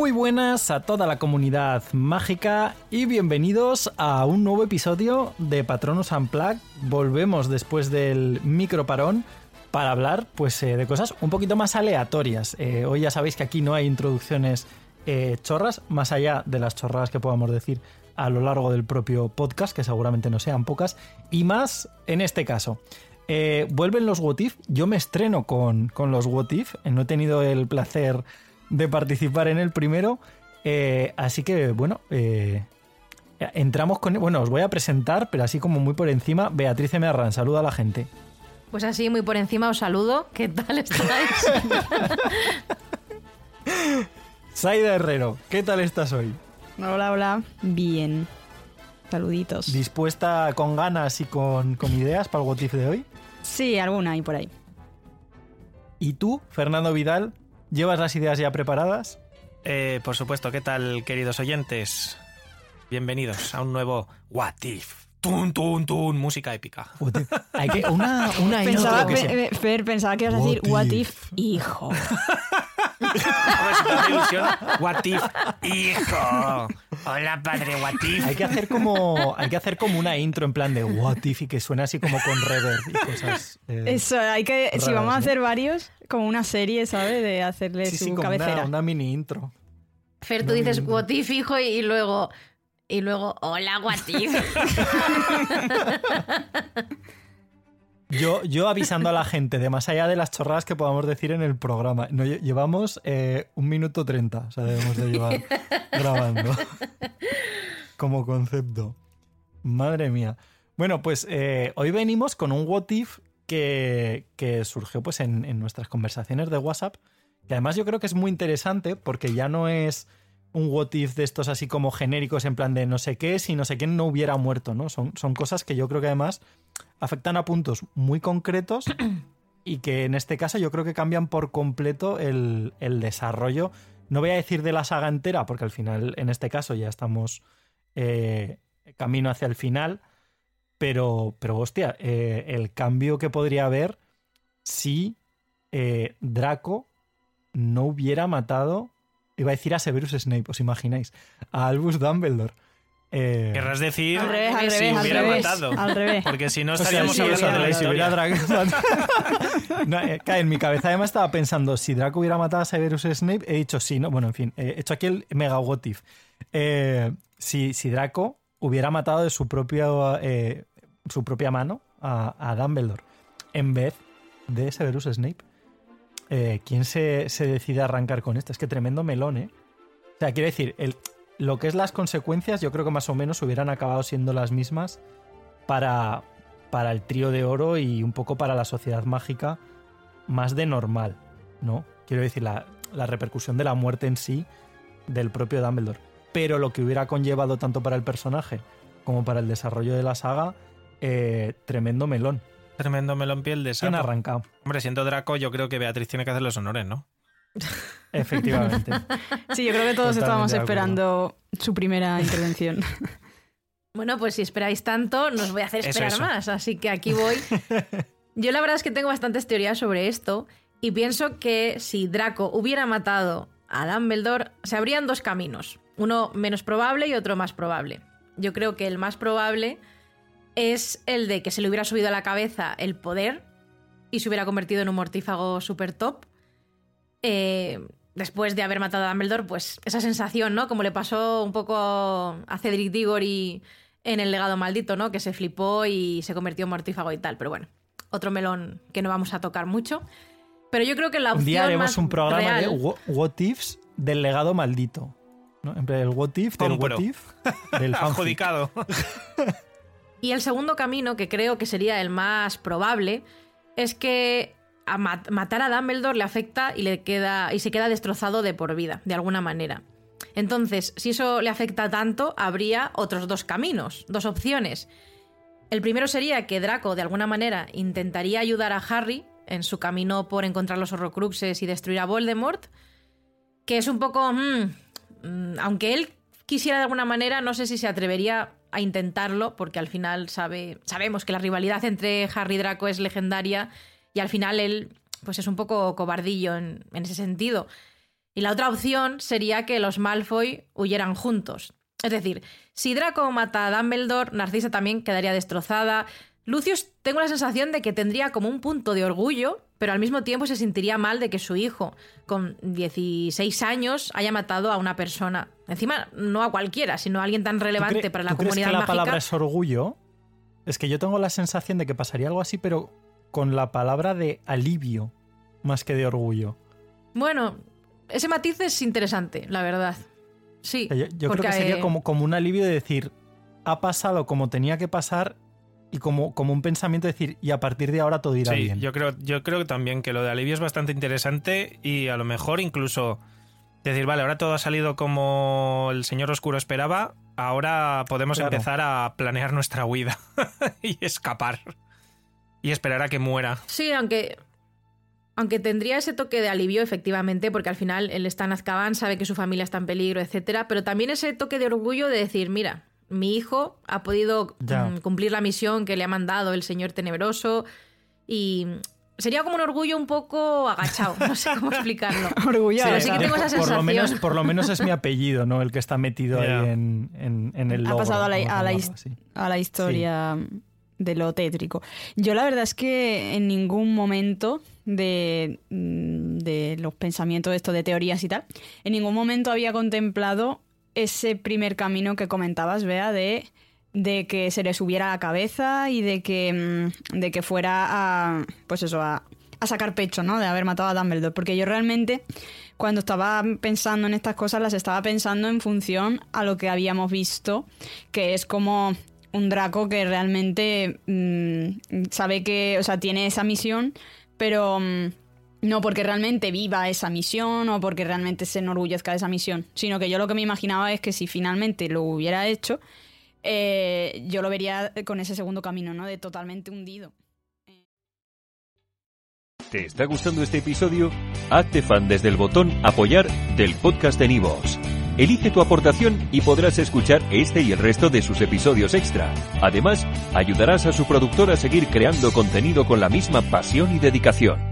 Muy buenas a toda la comunidad mágica y bienvenidos a un nuevo episodio de Patronus Unplugged. Volvemos después del microparón para hablar pues, eh, de cosas un poquito más aleatorias. Eh, hoy ya sabéis que aquí no hay introducciones eh, chorras, más allá de las chorradas que podamos decir a lo largo del propio podcast, que seguramente no sean pocas, y más en este caso. Vuelven los What If. Yo me estreno con, con los What If. No he tenido el placer de participar en el primero. eh, así que, bueno, eh, entramos con. Bueno, os voy a presentar, pero así como muy por encima. Beatriz Mearran, saluda a la gente. Pues así, muy por encima os saludo. ¿Qué tal estáis? Saida Herrero, ¿qué tal estás hoy? Hola, hola. Bien. Saluditos. ¿Dispuesta con ganas y con, con ideas para el What If de hoy? Sí, alguna hay por ahí. ¿Y tú, Fernando Vidal, llevas las ideas ya preparadas? Eh, por supuesto, ¿qué tal, queridos oyentes? Bienvenidos a un nuevo What If. Tun, tun, tun, música épica. Hay que, una, una Pensaba, intro que eh, Fer, pensaba que ibas a decir What if, hijo. What If, hijo. Hola, padre, What If. Hay que hacer como hay que hacer como una intro en plan de what if y que suena así como con reverb y cosas. eh, Eso, hay que. si vamos a ¿no? hacer varios, como una serie, ¿sabes? De hacerle sí, su sí, como cabecera. una, una mini intro. Fer, tú dices what if, hijo, y luego. Y luego, hola, what if. Yo, yo avisando a la gente de más allá de las chorradas que podamos decir en el programa. No, lle- llevamos eh, un minuto treinta, o sea, debemos de llevar grabando. Como concepto. Madre mía. Bueno, pues eh, hoy venimos con un what if que, que surgió pues en, en nuestras conversaciones de WhatsApp. Que además yo creo que es muy interesante porque ya no es un what if de estos así como genéricos en plan de no sé qué si no sé quién no hubiera muerto, ¿no? Son, son cosas que yo creo que además afectan a puntos muy concretos y que en este caso yo creo que cambian por completo el, el desarrollo. No voy a decir de la saga entera, porque al final, en este caso, ya estamos eh, camino hacia el final. Pero, pero hostia, eh, el cambio que podría haber si eh, Draco no hubiera matado, iba a decir a Severus Snape, ¿os imagináis? A Albus Dumbledore. Eh, Querrás decir Al revés, al si revés, al hubiera revés, matado. al revés. Porque si no O sea, estaríamos sí, hablando de la si hubiera historia. Draco- No, eh, claro, en mi cabeza además estaba pensando, si Draco hubiera matado a Severus Snape, he dicho sí, ¿no? Bueno, en fin, he hecho aquí el mega what if. Eh, si, si Draco hubiera matado de su, propio, eh, su propia mano a, a Dumbledore en vez de Severus Snape, eh, ¿quién se, se decide a arrancar con esto? Es que tremendo melón, ¿eh? O sea, quiero decir, lo que es las consecuencias, yo creo que más o menos hubieran acabado siendo las mismas para, para el trío de oro y un poco para la sociedad mágica más de normal, ¿no? Quiero decir, la, la repercusión de la muerte en sí del propio Dumbledore. Pero lo que hubiera conllevado tanto para el personaje como para el desarrollo de la saga, eh, tremendo melón. Tremendo melón piel de ¿Quién sapo. ha arrancado? Hombre, siendo Draco, yo creo que Beatriz tiene que hacer los honores, ¿no? Efectivamente. Sí, yo creo que todos Totalmente estábamos esperando su primera intervención. Bueno, pues si esperáis tanto, nos voy a hacer esperar eso. más. Así que aquí voy. Yo la verdad es que tengo bastantes teorías sobre esto. Y pienso que si Draco hubiera matado a Dumbledore, se habrían dos caminos. Uno menos probable y otro más probable. Yo creo que el más probable es el de que se le hubiera subido a la cabeza el poder y se hubiera convertido en un mortífago super top. eh, después de haber matado a Dumbledore, pues esa sensación, ¿no? Como le pasó un poco a Cedric Diggory en el legado maldito, ¿no? Que se flipó y se convirtió en mortífago y tal. Pero bueno, otro melón que no vamos a tocar mucho. Pero yo creo que la opción Un día haremos más un programa real- de wha- what ifs del legado maldito. ¿no? En plan, el what if del what if del. Adjudicado. Y el segundo camino, que creo que sería el más probable, es que a mat- matar a Dumbledore le afecta y, le queda, y se queda destrozado de por vida, de alguna manera. Entonces, si eso le afecta tanto, habría otros dos caminos, dos opciones. El primero sería que Draco, de alguna manera, intentaría ayudar a Harry en su camino por encontrar los Horrocruxes y destruir a Voldemort, que es un poco... mm, mm, aunque él quisiera de alguna manera, no sé si se atrevería a intentarlo, porque al final sabe, sabemos que la rivalidad entre Harry y Draco es legendaria y al final él pues es un poco cobardillo en, en ese sentido. Y la otra opción sería que los Malfoy huyeran juntos. Es decir, si Draco mata a Dumbledore, Narcisa también quedaría destrozada. Lucius, tengo la sensación de que tendría como un punto de orgullo, pero al mismo tiempo se sentiría mal de que su hijo, con 16 años, haya matado a una persona. Encima, no a cualquiera, sino a alguien tan ¿Tú relevante para la tú crees comunidad que la mágica. palabra es orgullo? Es que yo tengo la sensación de que pasaría algo así, pero con la palabra de alivio más que de orgullo. Bueno, ese matiz es interesante, la verdad. Sí. Yo, yo creo que sería como, como un alivio de decir, ha pasado como tenía que pasar y como, como un pensamiento de decir, y a partir de ahora todo irá Sí, bien. yo creo, yo creo también que lo de alivio es bastante interesante y a lo mejor incluso decir, vale, ahora todo ha salido como el señor oscuro esperaba, ahora podemos Claro. empezar a planear nuestra huida y escapar y esperar a que muera. Sí, aunque. Aunque tendría ese toque de alivio, efectivamente, porque al final él está en Azkaban, sabe que su familia está en peligro, etcétera, pero también ese toque de orgullo de decir, mira, mi hijo ha podido Ya. mm, cumplir la misión que le ha mandado el Señor Tenebroso y sería como un orgullo un poco agachado, no sé cómo explicarlo. Orgullo. Pero de sí que tengo esa por, lo menos, por lo menos es mi apellido, ¿no? El que está metido ahí en, en- en el Ha pasado a la- a la llamarlo his- así. a la historia de lo tétrico. Yo la verdad es que en ningún momento de, mm, de los pensamientos esto de teorías y tal, en ningún momento había contemplado ese primer camino que comentabas, Bea, de, de que se le subiera la cabeza y de que, mm, de que fuera a, pues eso, a, a sacar pecho, ¿no? De haber matado a Dumbledore. Porque yo realmente, cuando estaba pensando en estas cosas, las estaba pensando en función a lo que habíamos visto, que es como un Draco que realmente mm, sabe que, o sea, tiene esa misión, pero mm, no porque realmente viva esa misión o porque realmente se enorgullezca de esa misión, sino que yo lo que me imaginaba es que si finalmente lo hubiera hecho, eh, yo lo vería con ese segundo camino, ¿no? De totalmente hundido. ¿Te está gustando este episodio? Hazte fan desde el botón Apoyar del podcast de Nivos. Elige tu aportación y podrás escuchar este y el resto de sus episodios extra. Además, ayudarás a su productor a seguir creando contenido con la misma pasión y dedicación.